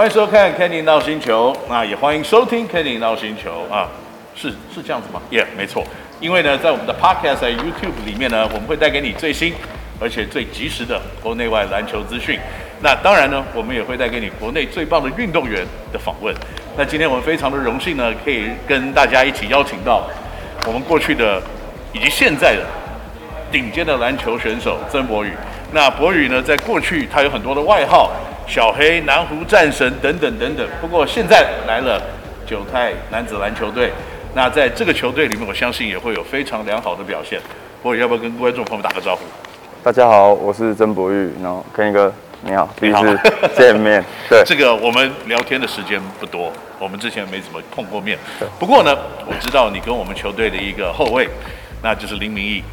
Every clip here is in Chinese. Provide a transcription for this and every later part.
欢迎收看《Kenny 闹星球》，那也欢迎收听《Kenny 闹星球》啊，是是这样子吗？耶、yeah，没错。因为呢，在我们的 Podcast 在 YouTube 里面呢，我们会带给你最新而且最及时的国内外篮球资讯。那当然呢，我们也会带给你国内最棒的运动员的访问。那今天我们非常的荣幸呢，可以跟大家一起邀请到我们过去的以及现在的顶尖的篮球选手曾博宇。那博宇呢，在过去他有很多的外号。小黑、南湖战神等等等等。不过现在来了九泰男子篮球队，那在这个球队里面，我相信也会有非常良好的表现。博宇要不要跟观众朋友打个招呼？大家好，我是曾博玉，然后 Kenny 哥，你好，第一次见面。对，这个我们聊天的时间不多，我们之前没怎么碰过面。不过呢，我知道你跟我们球队的一个后卫，那就是林明义。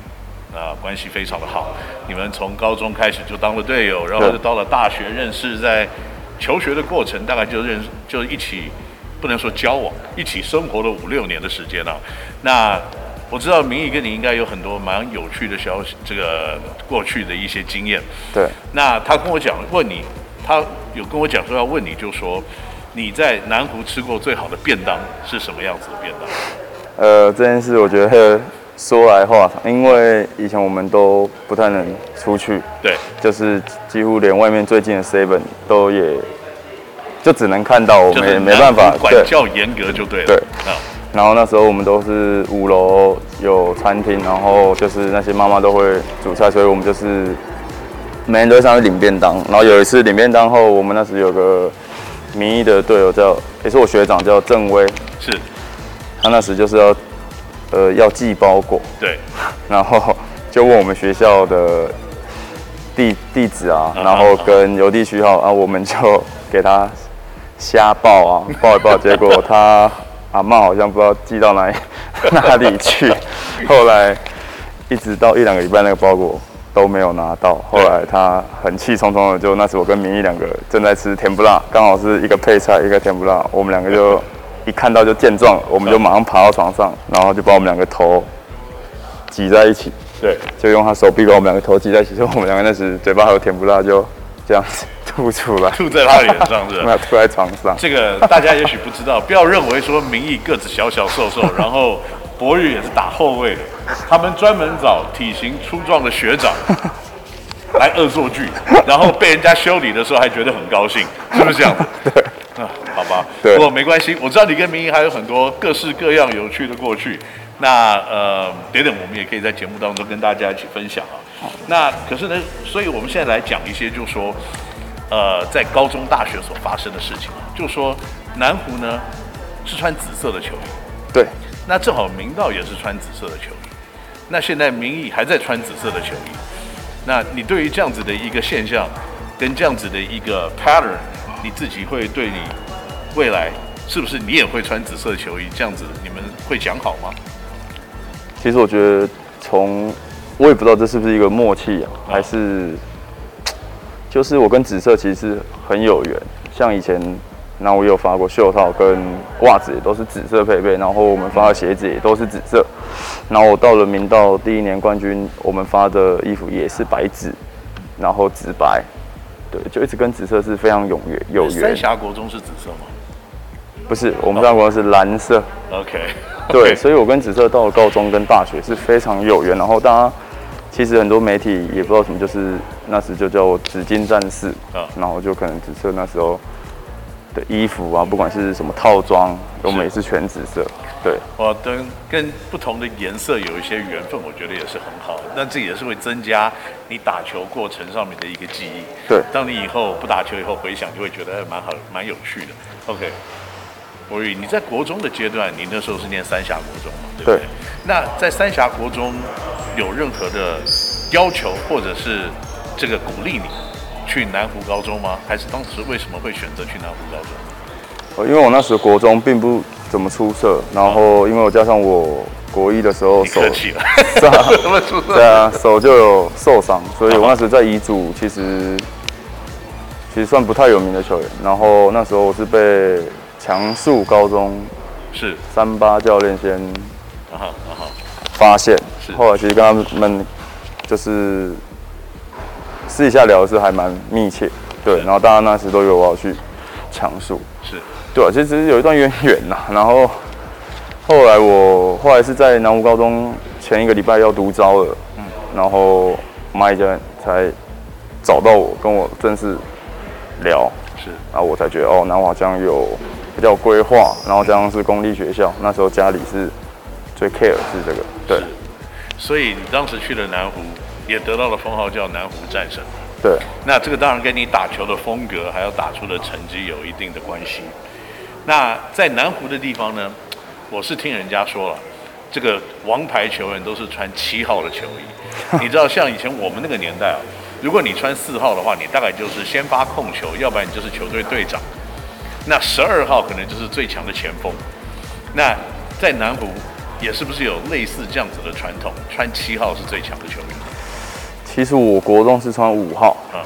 啊，关系非常的好。你们从高中开始就当了队友，然后就到了大学认识，在求学的过程大概就认识，就一起，不能说交往，一起生活了五六年的时间啊。那我知道明义跟你应该有很多蛮有趣的消息，这个过去的一些经验。对。那他跟我讲，问你，他有跟我讲说要问你，就说你在南湖吃过最好的便当是什么样子的便当？呃，这件事我觉得。说来话长，因为以前我们都不太能出去，对，就是几乎连外面最近的 seven 都也，就只能看到，我们也没办法，管教严格就对了。对，嗯，然后那时候我们都是五楼有餐厅，然后就是那些妈妈都会煮菜，所以我们就是每天都上去领便当。然后有一次领便当后，我们那时有个民意的队友叫，也是我学长叫郑威，是，他那时就是要。呃，要寄包裹，对，然后就问我们学校的地地址啊，然后跟邮递区号啊，我们就给他瞎报啊，报一报，结果他阿妈好像不知道寄到哪里 哪里去，后来一直到一两个礼拜，那个包裹都没有拿到，后来他很气冲冲的，就那时我跟明义两个正在吃甜不辣，刚好是一个配菜，一个甜不辣，我们两个就。一看到就见状，我们就马上爬到床上，然后就把我们两个头挤在一起。对，就用他手臂把我们两个头挤在一起，所以我们两个那时嘴巴还有甜不辣，就这样子吐出来，吐在他脸上，是吧？没 有吐在床上。这个大家也许不知道，不要认为说明义个子小小瘦瘦，然后博宇也是打后卫的，他们专门找体型粗壮的学长 来恶作剧，然后被人家修理的时候还觉得很高兴，是不是这样？对。啊，好吧，对，不过没关系，我知道你跟明义还有很多各式各样有趣的过去。那呃，等等，我们也可以在节目当中跟大家一起分享啊。那可是呢，所以我们现在来讲一些，就是说，呃，在高中、大学所发生的事情。就是说，南湖呢是穿紫色的球衣，对。那正好明道也是穿紫色的球衣。那现在明义还在穿紫色的球衣。那你对于这样子的一个现象，跟这样子的一个 pattern？你自己会对你未来是不是你也会穿紫色球衣这样子？你们会讲好吗？其实我觉得从我也不知道这是不是一个默契啊，还是 就是我跟紫色其实很有缘。像以前，那我有发过袖套跟袜子也都是紫色配备，然后我们发的鞋子也都是紫色。然后我到了明道第一年冠军，我们发的衣服也是白紫，然后紫白。对，就一直跟紫色是非常有缘有缘。三峡国中是紫色吗？不是，我们三峡国中是蓝色。Oh. OK。对，所以我跟紫色到了高中跟大学是非常有缘。然后大家其实很多媒体也不知道什么，就是那时就叫我紫金战士。啊。然后就可能紫色那时候的衣服啊，不管是什么套装，我们也是全紫色。对，我跟跟不同的颜色有一些缘分，我觉得也是很好。那这也是会增加你打球过程上面的一个记忆。对，当你以后不打球以后回想，就会觉得蛮好、蛮有趣的。OK，博宇，你在国中的阶段，你那时候是念三峡国中嘛？对不对？对。那在三峡国中有任何的要求，或者是这个鼓励你去南湖高中吗？还是当时为什么会选择去南湖高中？因为我那时国中并不怎么出色，然后因为我加上我国一的时候手，是啊，对啊，手就有受伤，所以我那时在乙组其实其实算不太有名的球员。然后那时候我是被强速高中是三八教练先发现，后来其实跟他们就是私底下聊的是还蛮密切，对。然后大家那时都以为我要去强数。是，对啊，其实有一段渊源呐。然后后来我后来是在南湖高中前一个礼拜要读招了，嗯，然后蚂蚁教练才找到我，跟我正式聊，是，然后我才觉得哦，南华这样有比较规划，然后这样是公立学校，那时候家里是最 care 是这个，对。所以你当时去了南湖，也得到了封号叫南湖战神。对。那这个当然跟你打球的风格，还有打出的成绩有一定的关系。那在南湖的地方呢，我是听人家说了，这个王牌球员都是穿七号的球衣。你知道，像以前我们那个年代啊，如果你穿四号的话，你大概就是先发控球，要不然你就是球队队长。那十二号可能就是最强的前锋。那在南湖。也是不是有类似这样子的传统？穿七号是最强的球员。其实我国中是穿五号，嗯，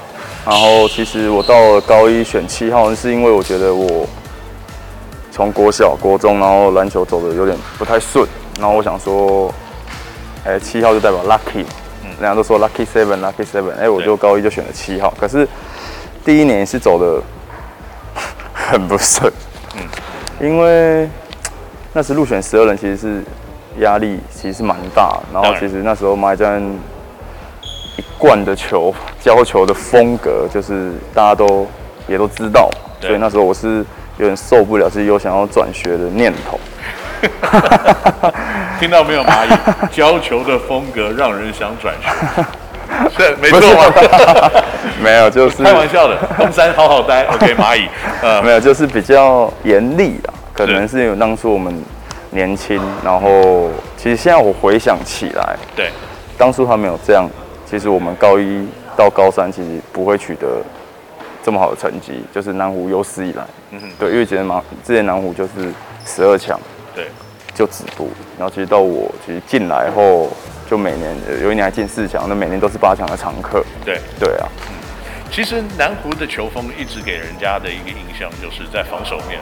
然后其实我到了高一选七号，是因为我觉得我从国小、国中，然后篮球走的有点不太顺，然后我想说，哎，七号就代表 lucky，嗯，人家都说 lucky seven，lucky seven，哎，我就高一就选了七号。可是第一年是走的很不顺，嗯，因为那时入选十二人其实是。压力其实是蛮大，然后其实那时候蚂蚁教练一贯的球教球的风格，就是大家都也都知道，所以那时候我是有点受不了，自己有想要转学的念头。听到没有，蚂蚁教球的风格让人想转学，是没错吗？没有，就是开玩笑的。东山好好待，OK，蚂蚁，呃，没有，就是比较严厉啊，可能是因为当初我们。年轻，然后其实现在我回想起来，对，当初他没有这样，其实我们高一到高三其实不会取得这么好的成绩，就是南湖有史以来，嗯哼，对，因为之前南之前南湖就是十二强，对，就止步，然后其实到我其实进来后，就每年有一年还进四强，那每年都是八强的常客，对，对啊，嗯，其实南湖的球风一直给人家的一个印象就是在防守面。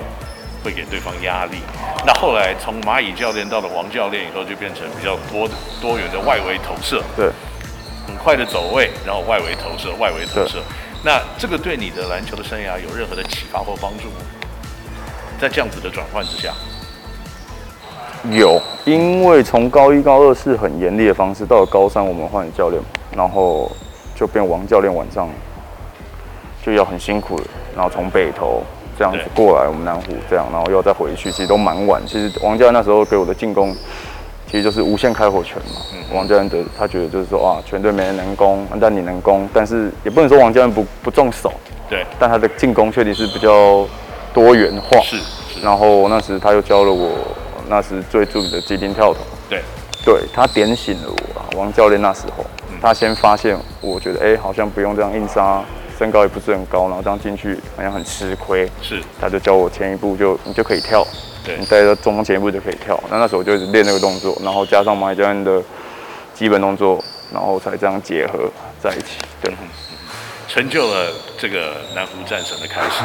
会给对方压力。那后来从蚂蚁教练到了王教练以后，就变成比较多多元的外围投射。对，很快的走位，然后外围投射，外围投射。那这个对你的篮球的生涯有任何的启发或帮助吗？在这样子的转换之下，有，因为从高一高二是很严厉的方式，到了高三我们换教练，然后就变王教练晚上就要很辛苦了，然后从北投。这样子过来，我们南湖这样，然后又再回去，其实都蛮晚。其实王教练那时候给我的进攻，其实就是无限开火权嘛。嗯、王教练得他觉得就是说啊，全队没人能攻，但你能攻，但是也不能说王教练不不重手。对。但他的进攻确实是比较多元化。是。是然后那时他又教了我那时最著名的急停跳投。对。对他点醒了我啊，王教练那时候，嗯、他先发现，我觉得哎、欸，好像不用这样硬杀。身高也不是很高，然后这样进去好像很吃亏。是，他就教我前一步就你就可以跳，对，你带着中锋前一步就可以跳。那那时候我就一直练那个动作，然后加上蚂蚁教练的基本动作，然后才这样结合在一起，对，成就了这个南湖战神的开始。